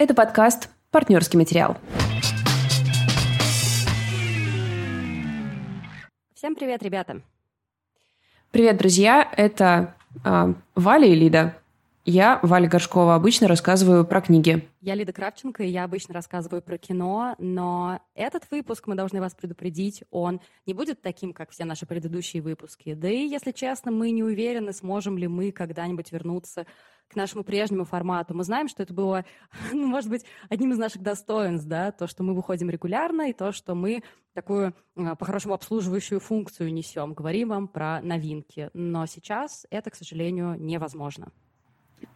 Это подкаст «Партнерский материал». Всем привет, ребята. Привет, друзья. Это э, Валя и Лида. Я, Валя Горшкова, обычно рассказываю про книги. Я Лида Кравченко, и я обычно рассказываю про кино, но этот выпуск, мы должны вас предупредить, он не будет таким, как все наши предыдущие выпуски. Да и, если честно, мы не уверены, сможем ли мы когда-нибудь вернуться к нашему прежнему формату. Мы знаем, что это было, ну, может быть, одним из наших достоинств, да, то, что мы выходим регулярно, и то, что мы такую, а, по-хорошему, обслуживающую функцию несем, говорим вам про новинки. Но сейчас это, к сожалению, невозможно.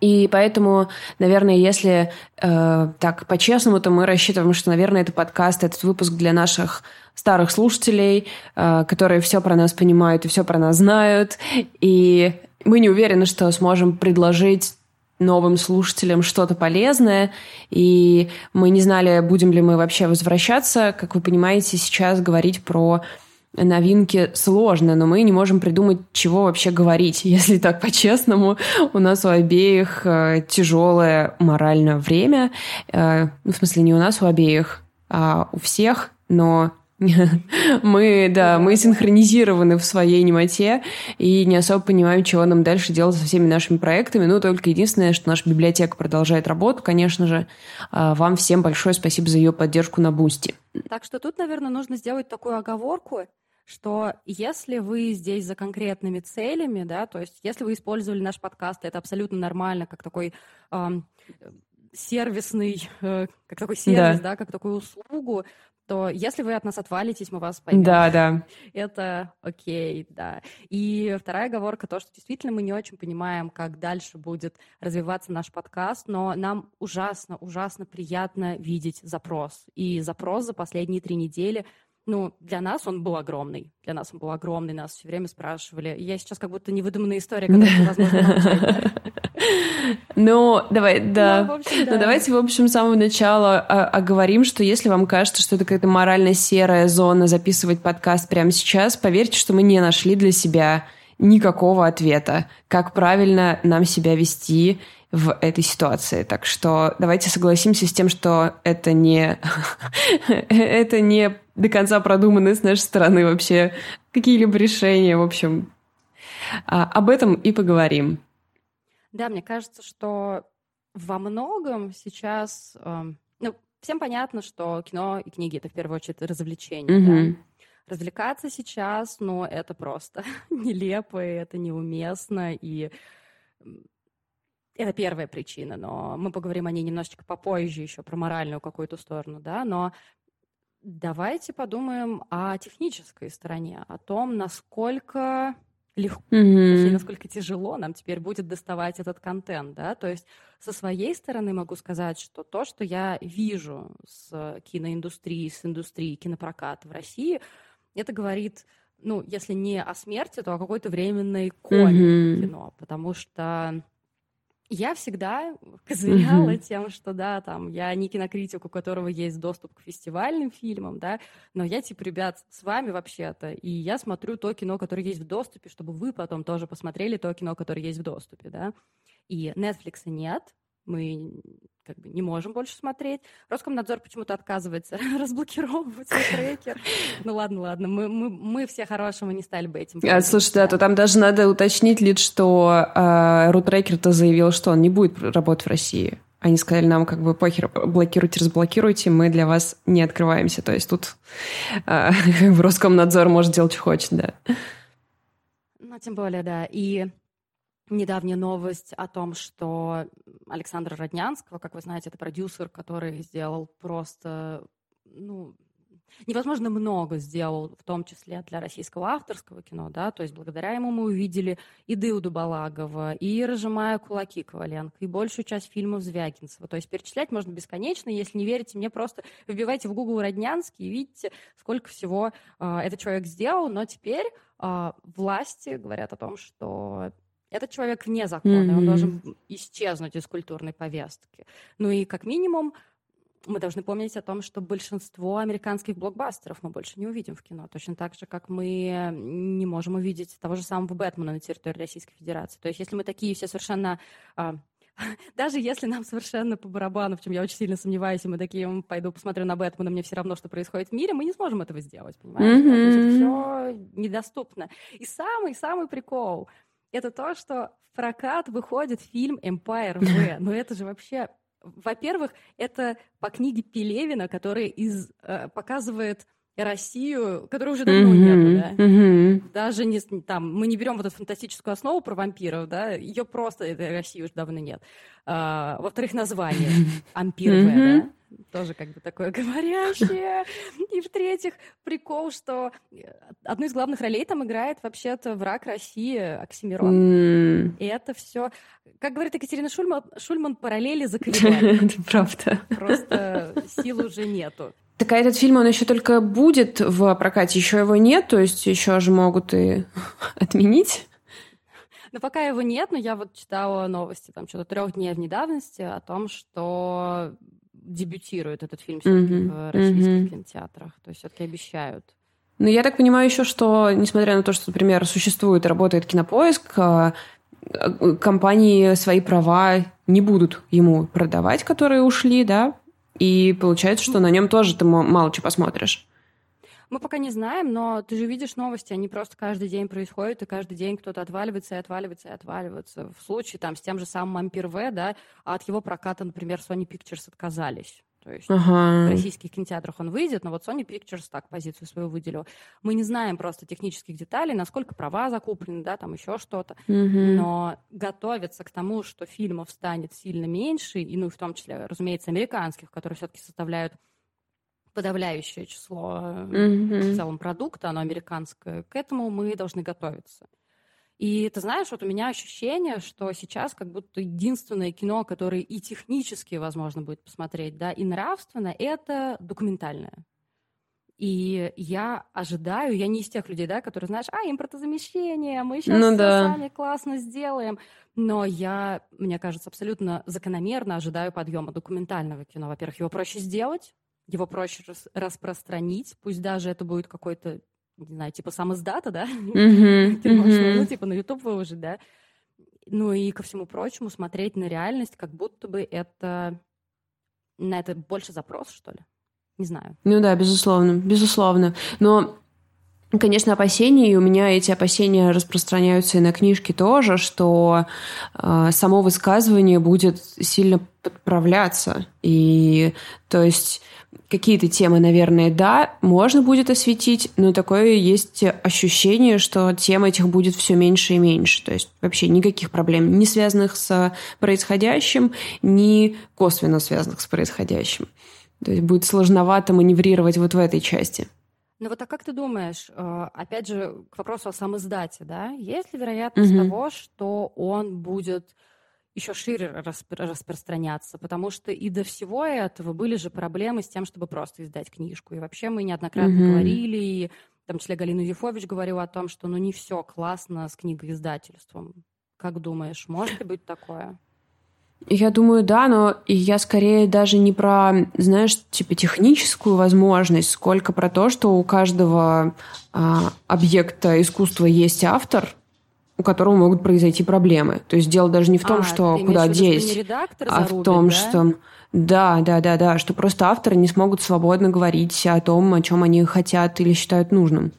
И поэтому, наверное, если э, так по-честному, то мы рассчитываем, что, наверное, это подкаст, этот выпуск для наших старых слушателей, э, которые все про нас понимают и все про нас знают. И мы не уверены, что сможем предложить новым слушателям что-то полезное, и мы не знали, будем ли мы вообще возвращаться. Как вы понимаете, сейчас говорить про новинки сложно, но мы не можем придумать, чего вообще говорить. Если так по-честному, у нас у обеих э, тяжелое моральное время. Э, ну, в смысле, не у нас у обеих, а у всех, но мы, да, мы синхронизированы в своей немоте и не особо понимаем, чего нам дальше делать со всеми нашими проектами. Ну, только единственное, что наша библиотека продолжает работу, конечно же. А, вам всем большое спасибо за ее поддержку на Boosty. Так что тут, наверное, нужно сделать такую оговорку, что если вы здесь за конкретными целями, да, то есть если вы использовали наш подкаст, это абсолютно нормально, как такой эм, сервисный, э, как такой сервис, да. да, как такую услугу, то если вы от нас отвалитесь, мы вас поймем. Да, да. Это окей, да. И вторая оговорка, то, что действительно мы не очень понимаем, как дальше будет развиваться наш подкаст, но нам ужасно, ужасно приятно видеть запрос. И запрос за последние три недели ну, для нас он был огромный. Для нас он был огромный, нас все время спрашивали. Я сейчас как будто невыдуманная история, которую невозможно Ну, давай, да. Ну, ну, давайте, в общем, с самого начала оговорим, что если вам кажется, что это какая-то морально серая зона записывать подкаст прямо сейчас, поверьте, что мы не нашли для себя никакого ответа, как правильно нам себя вести в этой ситуации. Так что давайте согласимся с тем, что это не, это не до конца продуманы с нашей стороны вообще какие-либо решения. В общем, а, об этом и поговорим. Да, мне кажется, что во многом сейчас... Э, ну, всем понятно, что кино и книги — это в первую очередь развлечение, mm-hmm. да? Развлекаться сейчас, ну, это просто нелепо, и это неуместно, и это первая причина, но мы поговорим о ней немножечко попозже еще, про моральную какую-то сторону, да, но давайте подумаем о технической стороне, о том, насколько легко, mm-hmm. насколько тяжело нам теперь будет доставать этот контент, да, то есть со своей стороны могу сказать, что то, что я вижу с киноиндустрией, с индустрией кинопроката в России, это говорит, ну, если не о смерти, то о какой-то временной коме mm-hmm. кино, потому что я всегда козыряла mm-hmm. тем, что да, там, я не кинокритик, у которого есть доступ к фестивальным фильмам, да, но я, типа, ребят, с вами вообще-то, и я смотрю то кино, которое есть в доступе, чтобы вы потом тоже посмотрели то кино, которое есть в доступе, да. И Netflix нет, мы как бы не можем больше смотреть. Роскомнадзор почему-то отказывается разблокировать трекер. Ну ладно, ладно, мы, мы, мы все хорошего не стали бы этим. А, слушай, да, то там даже надо уточнить лишь, что э, рутрекер-то заявил, что он не будет работать в России. Они сказали нам, как бы, похер, блокируйте, разблокируйте, мы для вас не открываемся. То есть тут э, Роскомнадзор может делать, что хочет, да. Ну, тем более, да. И недавняя новость о том, что Александра Роднянского, как вы знаете, это продюсер, который сделал просто, ну, невозможно много сделал, в том числе для российского авторского кино, да, то есть благодаря ему мы увидели и Дыуду Балагова, и «Разжимая кулаки» Коваленко, и большую часть фильмов Звягинцева. То есть перечислять можно бесконечно, если не верите мне, просто вбивайте в Google Роднянский и видите, сколько всего э, этот человек сделал, но теперь э, власти говорят о том, что этот человек вне закона, mm-hmm. он должен исчезнуть из культурной повестки. Ну и как минимум мы должны помнить о том, что большинство американских блокбастеров мы больше не увидим в кино, точно так же, как мы не можем увидеть того же самого Бэтмена на территории Российской Федерации. То есть если мы такие все совершенно а, даже если нам совершенно по барабану, в чем я очень сильно сомневаюсь, и мы такие, пойду посмотрю на Бэтмена, мне все равно, что происходит в мире, мы не сможем этого сделать, понимаешь? Mm-hmm. Все недоступно. И самый-самый прикол — это то, что в прокат выходит фильм «Empire V». Но это же вообще... Во-первых, это по книге Пелевина, который из, э, показывает Россию, которой уже давно mm-hmm, нету, да. Mm-hmm. Даже не там, мы не берем вот эту фантастическую основу про вампиров, да, ее просто этой России уже давно нет. А, во-вторых, название Ампир mm-hmm. да, тоже как бы такое говорящее. И в-третьих, прикол, что э, одну из главных ролей там играет вообще-то враг России Оксимирон. Mm. И это все, как говорит Екатерина Шульман, Шульман параллели заколебали. Это правда. Просто сил уже нету. Так а этот фильм, он еще только будет в прокате, еще его нет, то есть еще же могут и отменить? Но пока его нет, но я вот читала новости там что-то трех дней в недавности о том, что дебютирует этот фильм все-таки mm-hmm. в российских mm-hmm. кинотеатрах. То есть все-таки обещают. Ну, я так понимаю еще, что, несмотря на то, что, например, существует и работает кинопоиск, а, компании свои права не будут ему продавать, которые ушли, да, и получается, что на нем тоже ты мало чего посмотришь. Мы пока не знаем, но ты же видишь новости, они просто каждый день происходят, и каждый день кто-то отваливается и отваливается и отваливается. В случае там с тем же самым Ампир В, да, от его проката, например, Sony Pictures отказались. То есть ага. в российских кинотеатрах он выйдет, но вот Sony Pictures так позицию свою выделил. Мы не знаем просто технических деталей, насколько права закуплены, да, там еще что-то. Угу. Но готовиться к тому, что фильмов станет сильно меньше, и, ну, в том числе, разумеется, американских, которые все-таки составляют подавляющее число mm-hmm. в целом продукта, оно американское, к этому мы должны готовиться. И ты знаешь, вот у меня ощущение, что сейчас как будто единственное кино, которое и технически возможно будет посмотреть, да, и нравственно, это документальное. И я ожидаю, я не из тех людей, да, которые, знаешь, а, импортозамещение, мы сейчас ну, да. сами классно сделаем. Но я, мне кажется, абсолютно закономерно ожидаю подъема документального кино. Во-первых, его проще сделать, его проще рас- распространить, пусть даже это будет какой-то не знаю, типа сам издата, да? Mm-hmm. Ты можешь, mm-hmm. ну, типа, на YouTube выложить, да? Ну и ко всему прочему смотреть на реальность, как будто бы это... На это больше запрос, что ли? Не знаю. Ну да, безусловно, безусловно. Но Конечно, опасения, и у меня эти опасения распространяются и на книжке тоже, что э, само высказывание будет сильно подправляться. И то есть какие-то темы, наверное, да, можно будет осветить, но такое есть ощущение, что тем этих будет все меньше и меньше. То есть вообще никаких проблем, не связанных с происходящим, ни косвенно связанных с происходящим. То есть будет сложновато маневрировать вот в этой части. Ну вот а как ты думаешь, э, опять же, к вопросу о самоиздате, да, есть ли вероятность угу. того, что он будет еще шире распро- распространяться, потому что и до всего этого были же проблемы с тем, чтобы просто издать книжку. И вообще мы неоднократно mm-hmm. говорили, и в том числе Галина Юфович говорила о том, что ну не все классно с книгоиздательством. Как думаешь, может ли быть такое? Я думаю, да, но я скорее даже не про, знаешь, типа техническую возможность, сколько про то, что у каждого а, объекта искусства есть автор, у которого могут произойти проблемы. То есть дело даже не в том, а, что куда деть, а в том, да? что да, да, да, да, что просто авторы не смогут свободно говорить о том, о чем они хотят или считают нужным.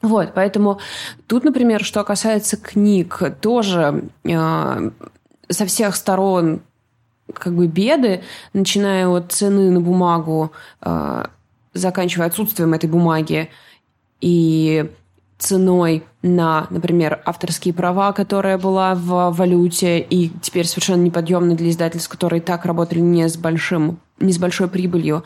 Вот, поэтому тут, например, что касается книг, тоже э, со всех сторон как бы беды, начиная от цены на бумагу, э, заканчивая отсутствием этой бумаги и ценой на, например, авторские права, которая была в валюте и теперь совершенно неподъемна для издательств, которые так работали не с большим не с большой прибылью.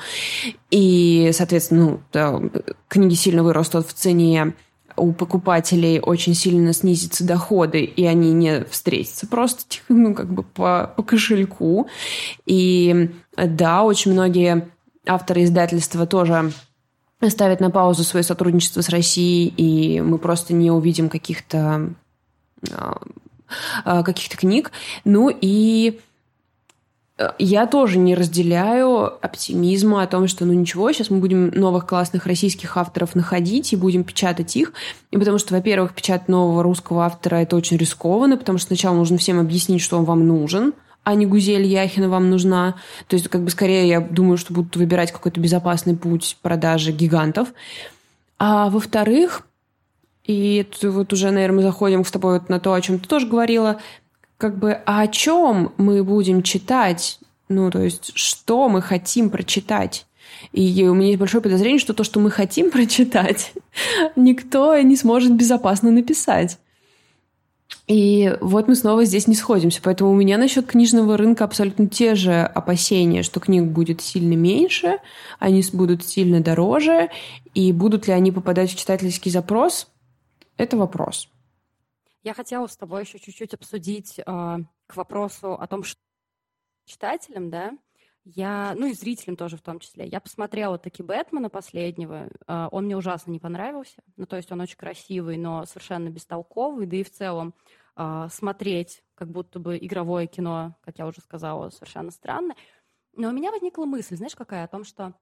И, соответственно, ну, да, книги сильно вырастут в цене, у покупателей очень сильно снизятся доходы, и они не встретятся просто ну, как бы по, по кошельку. И да, очень многие авторы издательства тоже ставят на паузу свое сотрудничество с Россией, и мы просто не увидим каких-то а, а, каких-то книг. Ну и я тоже не разделяю оптимизма о том, что ну ничего, сейчас мы будем новых классных российских авторов находить и будем печатать их. И потому что, во-первых, печатать нового русского автора это очень рискованно, потому что сначала нужно всем объяснить, что он вам нужен, а не Гузель Яхина вам нужна. То есть, как бы скорее, я думаю, что будут выбирать какой-то безопасный путь продажи гигантов. А во-вторых, и вот уже, наверное, мы заходим с тобой вот на то, о чем ты тоже говорила, как бы, а о чем мы будем читать? Ну, то есть, что мы хотим прочитать? И у меня есть большое подозрение, что то, что мы хотим прочитать, никто не сможет безопасно написать. И вот мы снова здесь не сходимся. Поэтому у меня насчет книжного рынка абсолютно те же опасения, что книг будет сильно меньше, они будут сильно дороже, и будут ли они попадать в читательский запрос, это вопрос. Я хотела с тобой еще чуть-чуть обсудить э, к вопросу о том, что читателям, да, я, ну и зрителям тоже в том числе. Я посмотрела таки Бэтмена последнего. Э, он мне ужасно не понравился. Ну, то есть он очень красивый, но совершенно бестолковый. Да и в целом э, смотреть как будто бы игровое кино, как я уже сказала, совершенно странно. Но у меня возникла мысль, знаешь, какая? О том, что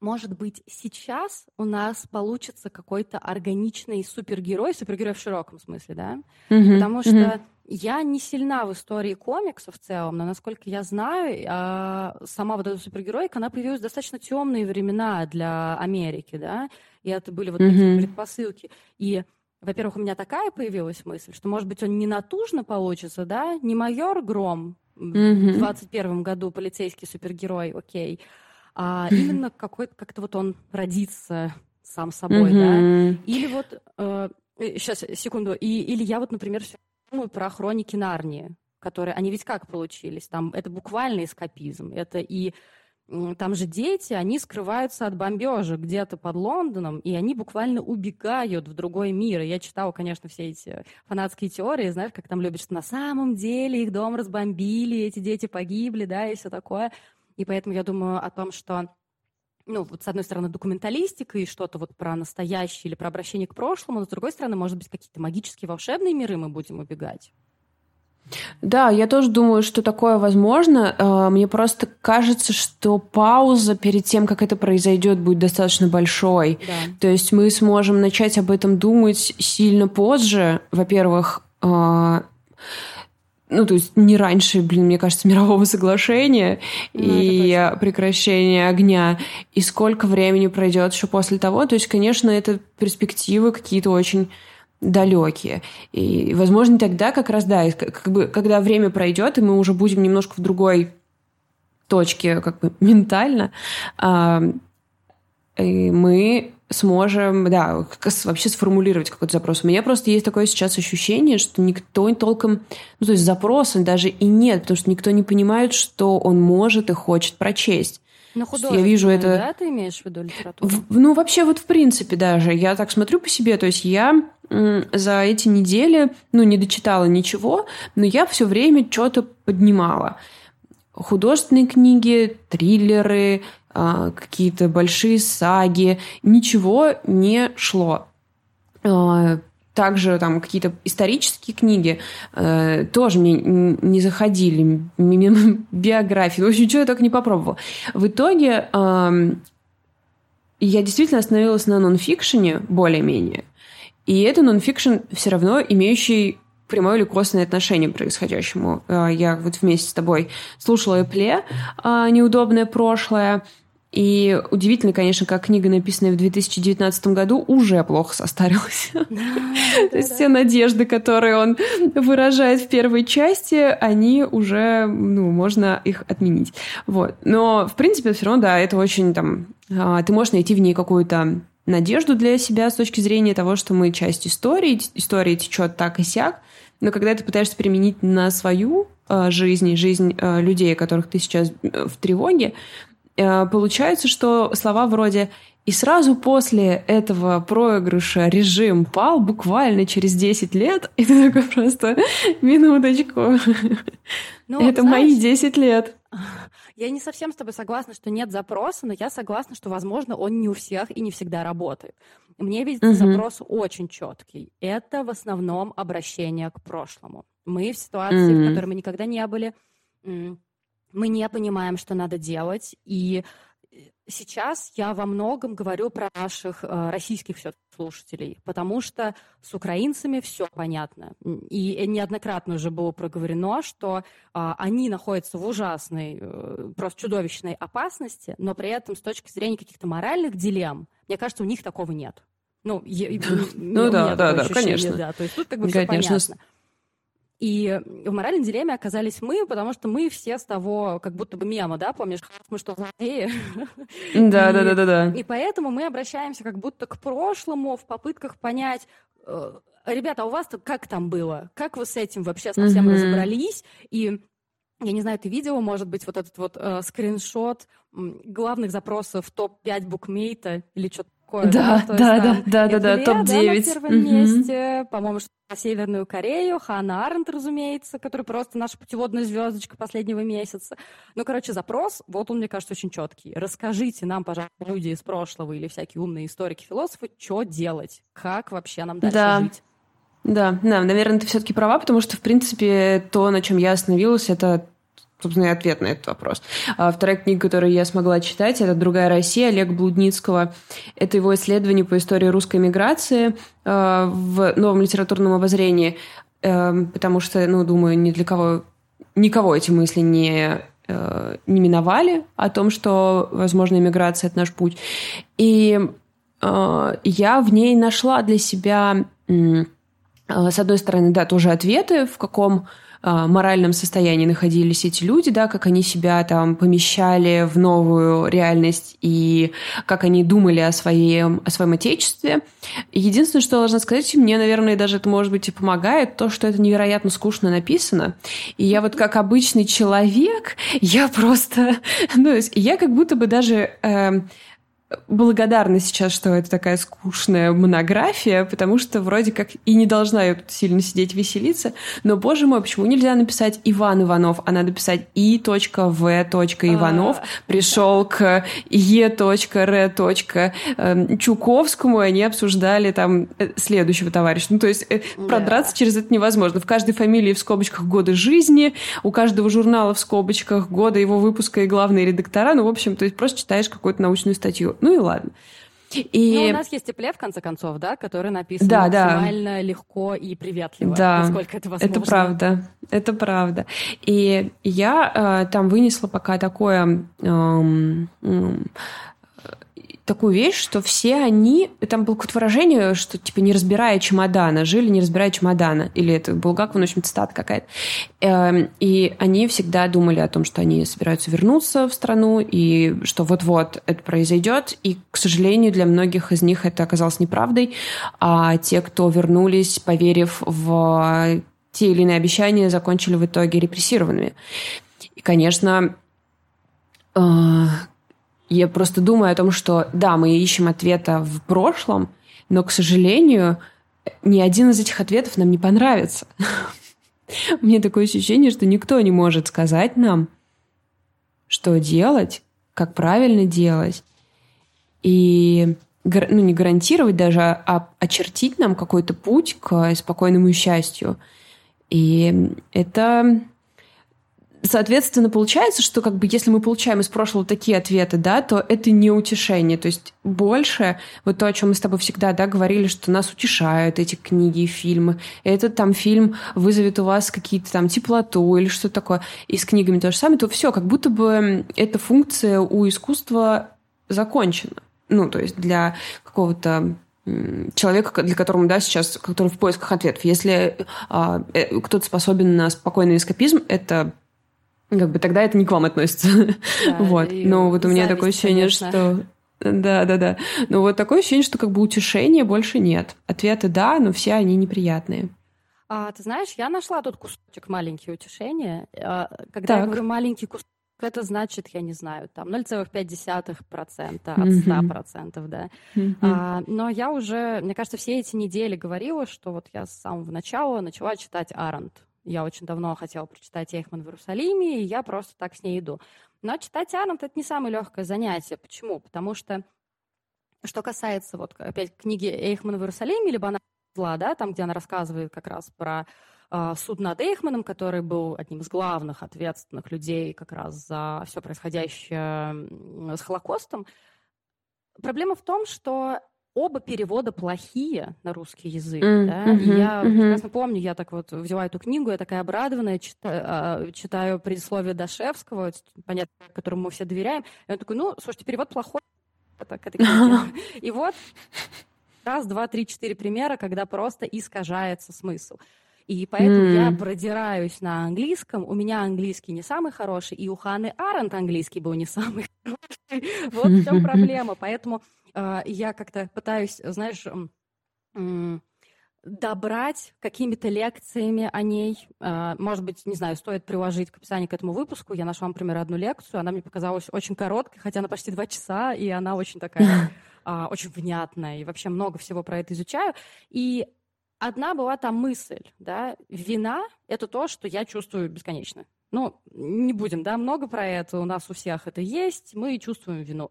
может быть, сейчас у нас получится какой-то органичный супергерой, супергерой в широком смысле, да? Mm-hmm. Потому что mm-hmm. я не сильна в истории комиксов в целом, но, насколько я знаю, а, сама вот эта супергеройка, она появилась в достаточно темные времена для Америки, да? И это были вот mm-hmm. такие предпосылки. И во-первых, у меня такая появилась мысль, что, может быть, он не натужно получится, да, не майор Гром mm-hmm. в 21 году, полицейский супергерой, окей, а именно какой-то как-то вот он родится сам собой, да. Или вот э, сейчас секунду, и или я вот, например, думаю про хроники Нарнии, которые они ведь как получились, там это буквально эскапизм, это и там же дети, они скрываются от бомбежек где-то под Лондоном, и они буквально убегают в другой мир. И я читала, конечно, все эти фанатские теории, знаешь, как там любят, что на самом деле их дом разбомбили, эти дети погибли, да, и все такое. И поэтому я думаю о том, что ну, вот с одной стороны, документалистика и что-то вот про настоящее или про обращение к прошлому, но с другой стороны, может быть, какие-то магические волшебные миры мы будем убегать. Да, я тоже думаю, что такое возможно. А, мне просто кажется, что пауза перед тем, как это произойдет, будет достаточно большой. Да. То есть мы сможем начать об этом думать сильно позже. Во-первых, а, ну, то есть не раньше, блин, мне кажется, мирового соглашения ну, и прекращения огня, и сколько времени пройдет еще после того. То есть, конечно, это перспективы какие-то очень далекие. И, возможно, тогда как раз, да, как бы, когда время пройдет, и мы уже будем немножко в другой точке, как бы ментально, а, и мы сможем, да, вообще сформулировать какой-то запрос. У меня просто есть такое сейчас ощущение, что никто толком, ну, то есть запроса даже и нет, потому что никто не понимает, что он может и хочет прочесть. Ну, я вижу это... Да, ты имеешь в виду литературу? В, ну, вообще вот в принципе даже. Я так смотрю по себе, то есть я за эти недели, ну, не дочитала ничего, но я все время что-то поднимала. Художественные книги, триллеры, какие-то большие саги, ничего не шло. А, также там какие-то исторические книги э, тоже мне не заходили, биографии, в общем, чего я только не попробовала. В итоге э, я действительно остановилась на нонфикшене более-менее, и это нонфикшн все равно имеющий прямое или косвенное отношение к происходящему. Э, я вот вместе с тобой слушала Эпле «Неудобное прошлое», и удивительно, конечно, как книга, написанная в 2019 году, уже плохо состарилась. То есть все надежды, которые он выражает в первой части, они уже, ну, можно их отменить. Вот. Но, в принципе, все равно, да, это очень там... А, ты можешь найти в ней какую-то надежду для себя с точки зрения того, что мы часть истории, история течет так и сяк, но когда ты пытаешься применить на свою э, жизнь, жизнь э, людей, которых ты сейчас э, в тревоге, Э, получается, что слова вроде «и сразу после этого проигрыша режим пал буквально через 10 лет», и ты такой просто «минуточку, ну, это знаешь, мои 10 лет». Я не совсем с тобой согласна, что нет запроса, но я согласна, что, возможно, он не у всех и не всегда работает. Мне видится угу. запрос очень четкий. Это в основном обращение к прошлому. Мы в ситуации, угу. в которой мы никогда не были мы не понимаем, что надо делать, и сейчас я во многом говорю про наших э, российских все слушателей, потому что с украинцами все понятно. И неоднократно уже было проговорено, что э, они находятся в ужасной, э, просто чудовищной опасности, но при этом с точки зрения каких-то моральных дилемм, мне кажется, у них такого нет. Ну, ну да, да, да, конечно. Да. То есть тут как бы все понятно. И в моральной дилемме оказались мы, потому что мы все с того, как будто бы мема, да, помнишь, мы что, злодеи? Да, да, да, да, да. И поэтому мы обращаемся как будто к прошлому в попытках понять, э, ребята, а у вас как там было? Как вы с этим вообще совсем mm-hmm. разобрались? И я не знаю, ты видела, может быть, вот этот вот э, скриншот главных запросов топ-5 букмейта или что-то такое. Да, да, да, да, да, да, да, топ-9. Да, на первом угу. месте, по-моему, что Северную Корею, Ханна Арендт, разумеется, который просто наша путеводная звездочка последнего месяца. Ну, короче, запрос, вот он, мне кажется, очень четкий. Расскажите нам, пожалуйста, люди из прошлого или всякие умные историки, философы, что делать, как вообще нам дальше да. жить. Да, да, наверное, ты все-таки права, потому что, в принципе, то, на чем я остановилась, это собственно, и ответ на этот вопрос. А вторая книга, которую я смогла читать, это «Другая Россия» Олега Блудницкого. Это его исследование по истории русской миграции э, в новом литературном обозрении, э, потому что, ну, думаю, ни для кого, никого эти мысли не э, не миновали о том, что, возможно, иммиграция – это наш путь. И э, я в ней нашла для себя, с одной стороны, да, тоже ответы, в каком а, моральном состоянии находились эти люди, да, как они себя там помещали в новую реальность и как они думали о своем, о своем отечестве. Единственное, что я должна сказать, мне, наверное, даже это, может быть, и помогает, то, что это невероятно скучно написано. И я вот как обычный человек, я просто... Ну, я как будто бы даже... Э, благодарна сейчас, что это такая скучная монография, потому что вроде как и не должна я тут сильно сидеть веселиться. Но, боже мой, почему нельзя написать Иван Иванов, а надо писать И.В. Иванов а. пришел к Е.Р. Эм, Чуковскому, и они обсуждали там э, следующего товарища. Ну, то есть э, продраться через это невозможно. В каждой фамилии в скобочках годы жизни, у каждого журнала в скобочках года его выпуска и главные редактора. Ну, в общем, то есть просто читаешь какую-то научную статью. Ну и ладно. И... Ну, у нас есть тепле, в конце концов, да, который написан да, максимально да. легко и приветливо, да, насколько это возможно. Это правда, это правда. И я э, там вынесла пока такое... Э, э, такую вещь, что все они... Там было какое-то выражение, что типа не разбирая чемодана, жили не разбирая чемодана. Или это Булгаков, в общем, цитата какая-то. Эм, и они всегда думали о том, что они собираются вернуться в страну, и что вот-вот это произойдет. И, к сожалению, для многих из них это оказалось неправдой. А те, кто вернулись, поверив в те или иные обещания, закончили в итоге репрессированными. И, конечно, э, я просто думаю о том, что да, мы ищем ответа в прошлом, но, к сожалению, ни один из этих ответов нам не понравится. Мне такое ощущение, что никто не может сказать нам, что делать, как правильно делать. И ну, не гарантировать даже, а очертить нам какой-то путь к спокойному счастью. И это Соответственно, получается, что как бы если мы получаем из прошлого такие ответы, да, то это не утешение. То есть больше, вот то, о чем мы с тобой всегда да, говорили, что нас утешают эти книги и фильмы. Этот там фильм вызовет у вас какие-то там теплоту или что-то такое. И с книгами то же самое, то все, как будто бы эта функция у искусства закончена. Ну, то есть для какого-то человека, для которого, да, сейчас, который в поисках ответов. Если а, э, кто-то способен на спокойный эскапизм, это как бы тогда это не к вам относится. Да, вот. Но вот у меня такое ощущение, конечно. что... Да, да, да. Но вот такое ощущение, что как бы утешения больше нет. Ответы да, но все они неприятные. А, ты знаешь, я нашла тут кусочек маленький утешения. А, когда так. я говорю маленький кусочек, это значит, я не знаю, там 0,5% от 100%, да. А, но я уже, мне кажется, все эти недели говорила, что вот я с самого начала начала читать Аренд. Я очень давно хотела прочитать Эйхман в Иерусалиме, и я просто так с ней иду. Но читать Арнольд — это не самое легкое занятие. Почему? Потому что, что касается, вот опять книги Эйхман в Иерусалиме, либо она зла, да, там, где она рассказывает как раз про э, суд над Эйхманом, который был одним из главных ответственных людей как раз за все происходящее с Холокостом. Проблема в том, что оба перевода плохие на русский язык. Mm, да? mm-hmm, я mm-hmm. прекрасно помню, я так вот взяла эту книгу, я такая обрадованная, читаю, а, читаю предисловие Дашевского, понятно, которому мы все доверяем. И он такой, ну, слушайте, перевод плохой. Это, к этой книге. И вот раз, два, три, четыре примера, когда просто искажается смысл. И поэтому mm. я продираюсь на английском. У меня английский не самый хороший, и у Ханы Аренд английский был не самый хороший. Вот в чем проблема. Поэтому я как-то пытаюсь, знаешь, добрать какими-то лекциями о ней. Э, может быть, не знаю, стоит приложить к описанию к этому выпуску. Я нашла, например, одну лекцию. Она мне показалась очень короткой, хотя она почти два часа, и она очень такая очень внятная. И вообще много всего про это изучаю. И Одна была там мысль, да, вина – это то, что я чувствую бесконечно. Ну, не будем, да, много про это, у нас у всех это есть, мы чувствуем вину.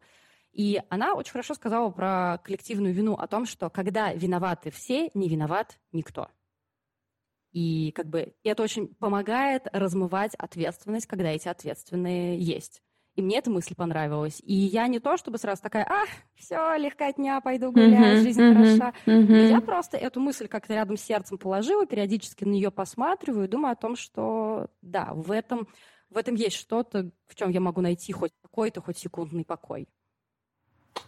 И она очень хорошо сказала про коллективную вину, о том, что когда виноваты все, не виноват никто. И как бы это очень помогает размывать ответственность, когда эти ответственные есть. И мне эта мысль понравилась. И я не то, чтобы сразу такая, а, все, легкотня, пойду гулять, жизнь uh-huh, хороша. Uh-huh. Я просто эту мысль как-то рядом с сердцем положила, периодически на нее посматриваю и думаю о том, что да, в этом, в этом есть что-то, в чем я могу найти хоть какой-то, хоть секундный покой.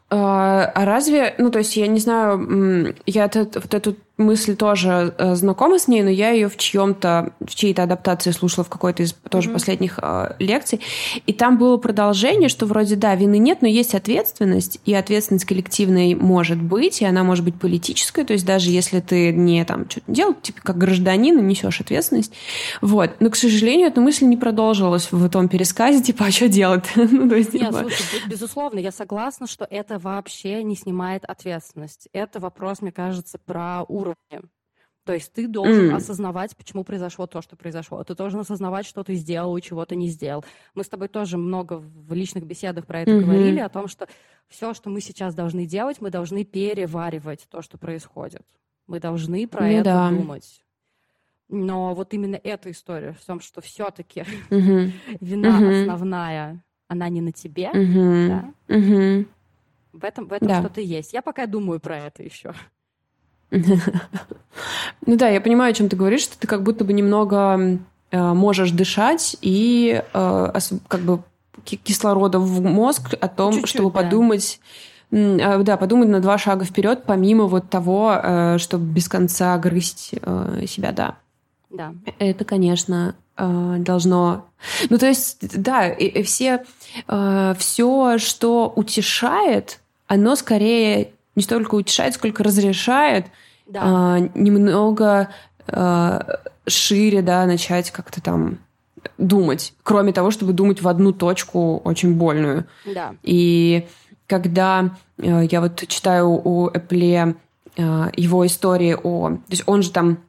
А, а разве, ну, то есть, я не знаю, я этот, вот эту мысль тоже э, знакома с ней, но я ее в чьем-то, в чьей-то адаптации слушала в какой-то из тоже mm-hmm. последних э, лекций. И там было продолжение, что вроде, да, вины нет, но есть ответственность, и ответственность коллективной может быть, и она может быть политической, то есть даже если ты не там что-то делал, типа как гражданин, несешь ответственность. Вот. Но, к сожалению, эта мысль не продолжилась в том пересказе, типа, а что делать? ну, то есть, Нет, типа... слушай, безусловно, я согласна, что это вообще не снимает ответственность. Это вопрос, мне кажется, про уровень уровне. То есть ты должен mm. осознавать, почему произошло то, что произошло. Ты должен осознавать, что ты сделал и чего ты не сделал. Мы с тобой тоже много в личных беседах про это mm-hmm. говорили, о том, что все, что мы сейчас должны делать, мы должны переваривать то, что происходит. Мы должны про ну, это да. думать. Но вот именно эта история в том, что все-таки mm-hmm. вина mm-hmm. основная, она не на тебе, mm-hmm. да? Mm-hmm. В этом, в этом да. что-то есть. Я пока думаю про это еще. Ну да, я понимаю, о чем ты говоришь, что ты как будто бы немного э, можешь дышать и э, как бы кислорода в мозг о том, Чуть-чуть, чтобы да. подумать э, да, подумать на два шага вперед, помимо вот того, чтобы без конца грызть себя, да. Да. Это, конечно, должно... Ну, то есть, да, и все, все, что утешает, оно скорее не столько утешает, сколько разрешает да. а, немного а, шире, да, начать как-то там думать, кроме того, чтобы думать в одну точку очень больную. Да. И когда э, я вот читаю у Эпле э, его истории о... То есть он же там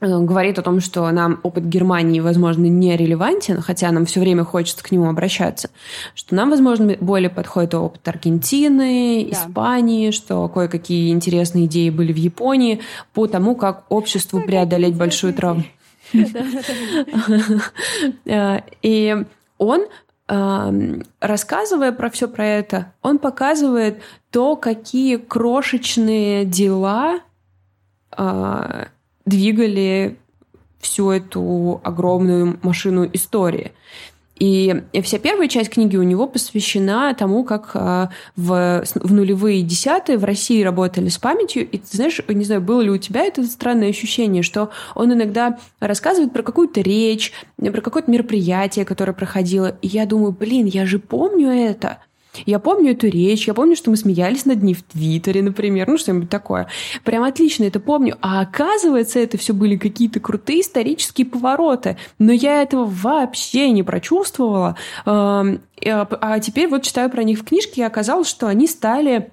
говорит о том, что нам опыт Германии, возможно, не релевантен, хотя нам все время хочется к нему обращаться, что нам, возможно, более подходит опыт Аргентины, да. Испании, что кое-какие интересные идеи были в Японии по тому, как обществу преодолеть большую травму. Э, и он эм, рассказывая про все про это, он показывает то, какие крошечные дела э, двигали всю эту огромную машину истории. И вся первая часть книги у него посвящена тому, как а, в, в нулевые десятые в России работали с памятью. И ты знаешь, не знаю, было ли у тебя это странное ощущение, что он иногда рассказывает про какую-то речь, про какое-то мероприятие, которое проходило. И я думаю, блин, я же помню это. Я помню эту речь, я помню, что мы смеялись над ней в Твиттере, например, ну что-нибудь такое. Прям отлично это помню. А оказывается, это все были какие-то крутые исторические повороты. Но я этого вообще не прочувствовала. А, а теперь вот читаю про них в книжке, и оказалось, что они стали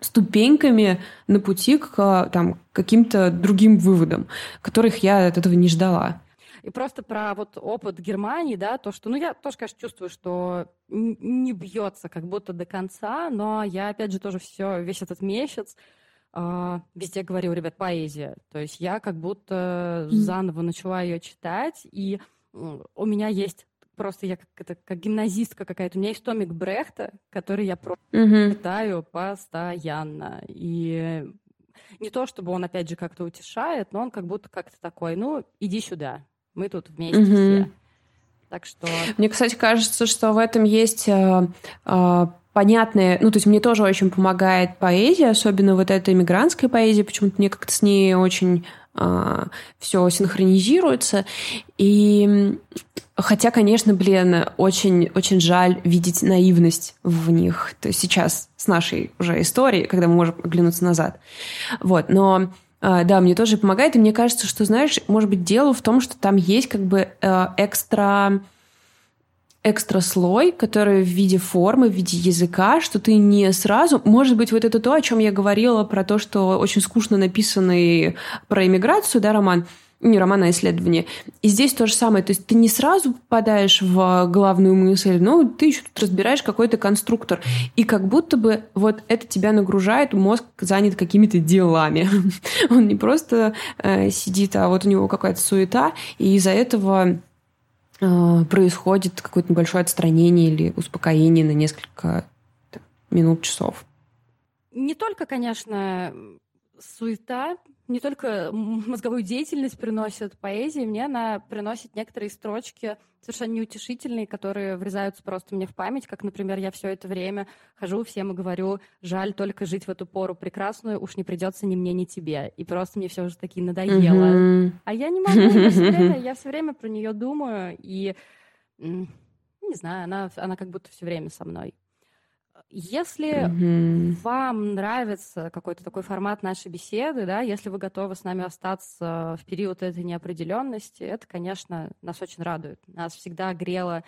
ступеньками на пути к там, каким-то другим выводам, которых я от этого не ждала. И просто про вот опыт Германии, да, то, что, ну, я тоже, конечно, чувствую, что не бьется как будто до конца, но я, опять же, тоже все, весь этот месяц э, везде говорил, ребят, поэзия. То есть я как будто заново начала ее читать, и у меня есть просто я как, это, как гимназистка какая-то. У меня есть томик Брехта, который я просто mm-hmm. читаю постоянно. И не то, чтобы он, опять же, как-то утешает, но он как будто как-то такой, ну, иди сюда, мы тут вместе mm-hmm. все. Так что... Мне, кстати, кажется, что в этом есть э, э, понятные, ну, то есть мне тоже очень помогает поэзия, особенно вот эта иммигрантская поэзия, почему-то мне как-то с ней очень э, все синхронизируется. И хотя, конечно, блин, очень, очень жаль видеть наивность в них. То есть сейчас с нашей уже историей, когда мы можем оглянуться назад. Вот, но а, да, мне тоже помогает, и мне кажется, что, знаешь, может быть, дело в том, что там есть как бы э, экстра экстра слой, который в виде формы, в виде языка, что ты не сразу... Может быть, вот это то, о чем я говорила, про то, что очень скучно написанный про иммиграцию, да, роман, не роман, а исследование. И здесь то же самое. То есть ты не сразу попадаешь в главную мысль, но ты еще тут разбираешь какой-то конструктор. И как будто бы вот это тебя нагружает, мозг занят какими-то делами. Он не просто э, сидит, а вот у него какая-то суета, и из-за этого э, происходит какое-то небольшое отстранение или успокоение на несколько минут, часов. Не только, конечно, суета, не только мозговую деятельность приносит поэзия, мне она приносит некоторые строчки совершенно неутешительные, которые врезаются просто мне в память, как, например, я все это время хожу всем и говорю, жаль только жить в эту пору прекрасную, уж не придется ни мне, ни тебе. И просто мне все уже таки надоело. Mm-hmm. А я не могу, я все время, я все время про нее думаю, и не знаю, она, она как будто все время со мной. Если mm-hmm. вам нравится какой-то такой формат нашей беседы, да, если вы готовы с нами остаться в период этой неопределенности, это, конечно, нас очень радует. Нас всегда грела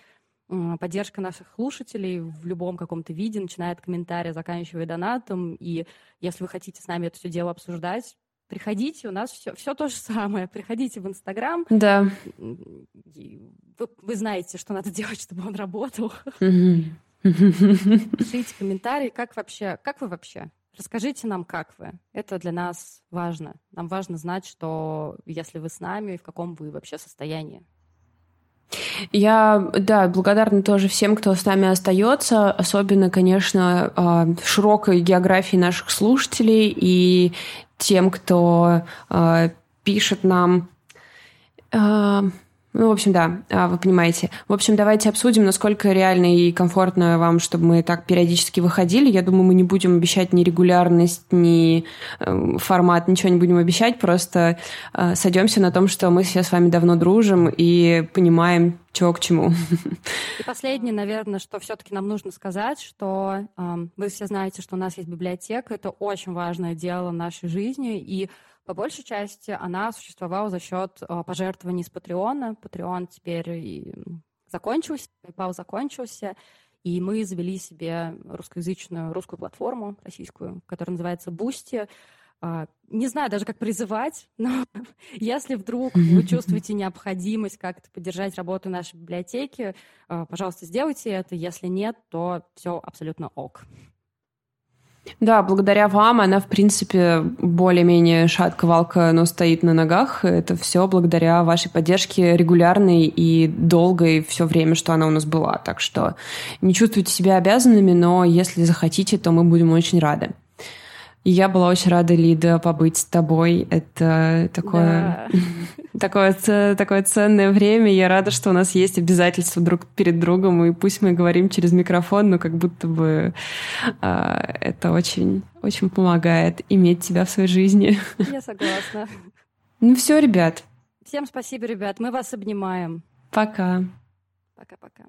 поддержка наших слушателей в любом каком-то виде, начиная от комментария, заканчивая донатом. И если вы хотите с нами это все дело обсуждать, приходите, у нас все, все то же самое. Приходите в Инстаграм. Да. Вы, вы знаете, что надо делать, чтобы он работал. Mm-hmm. Пишите комментарии, как вообще, как вы вообще? Расскажите нам, как вы. Это для нас важно. Нам важно знать, что если вы с нами, в каком вы вообще состоянии. Я, да, благодарна тоже всем, кто с нами остается, особенно, конечно, а, широкой географии наших слушателей и тем, кто а, пишет нам а, ну, в общем, да, а, вы понимаете. В общем, давайте обсудим, насколько реально и комфортно вам, чтобы мы так периодически выходили. Я думаю, мы не будем обещать ни регулярность, ни эм, формат, ничего не будем обещать, просто э, сойдемся на том, что мы все с вами давно дружим и понимаем, чего к чему. И последнее, наверное, что все-таки нам нужно сказать, что э, вы все знаете, что у нас есть библиотека, это очень важное дело нашей жизни, и по большей части она существовала за счет э, пожертвований с Патреона. Патреон теперь и закончился, PayPal закончился, и мы завели себе русскоязычную русскую платформу российскую, которая называется Boosty. А, не знаю даже, как призывать, но если вдруг вы чувствуете необходимость как-то поддержать работу нашей библиотеки, э, пожалуйста, сделайте это. Если нет, то все абсолютно ок. Да, благодаря вам она, в принципе, более-менее шатко-валко, но стоит на ногах. Это все благодаря вашей поддержке регулярной и долгой все время, что она у нас была. Так что не чувствуйте себя обязанными, но если захотите, то мы будем очень рады. И я была очень рада, Лида, побыть с тобой. Это такое, да. Такое, такое ценное время. Я рада, что у нас есть обязательства друг перед другом, и пусть мы говорим через микрофон, но как будто бы а, это очень, очень помогает иметь тебя в своей жизни. Я согласна. Ну все, ребят. Всем спасибо, ребят. Мы вас обнимаем. Пока. Пока-пока.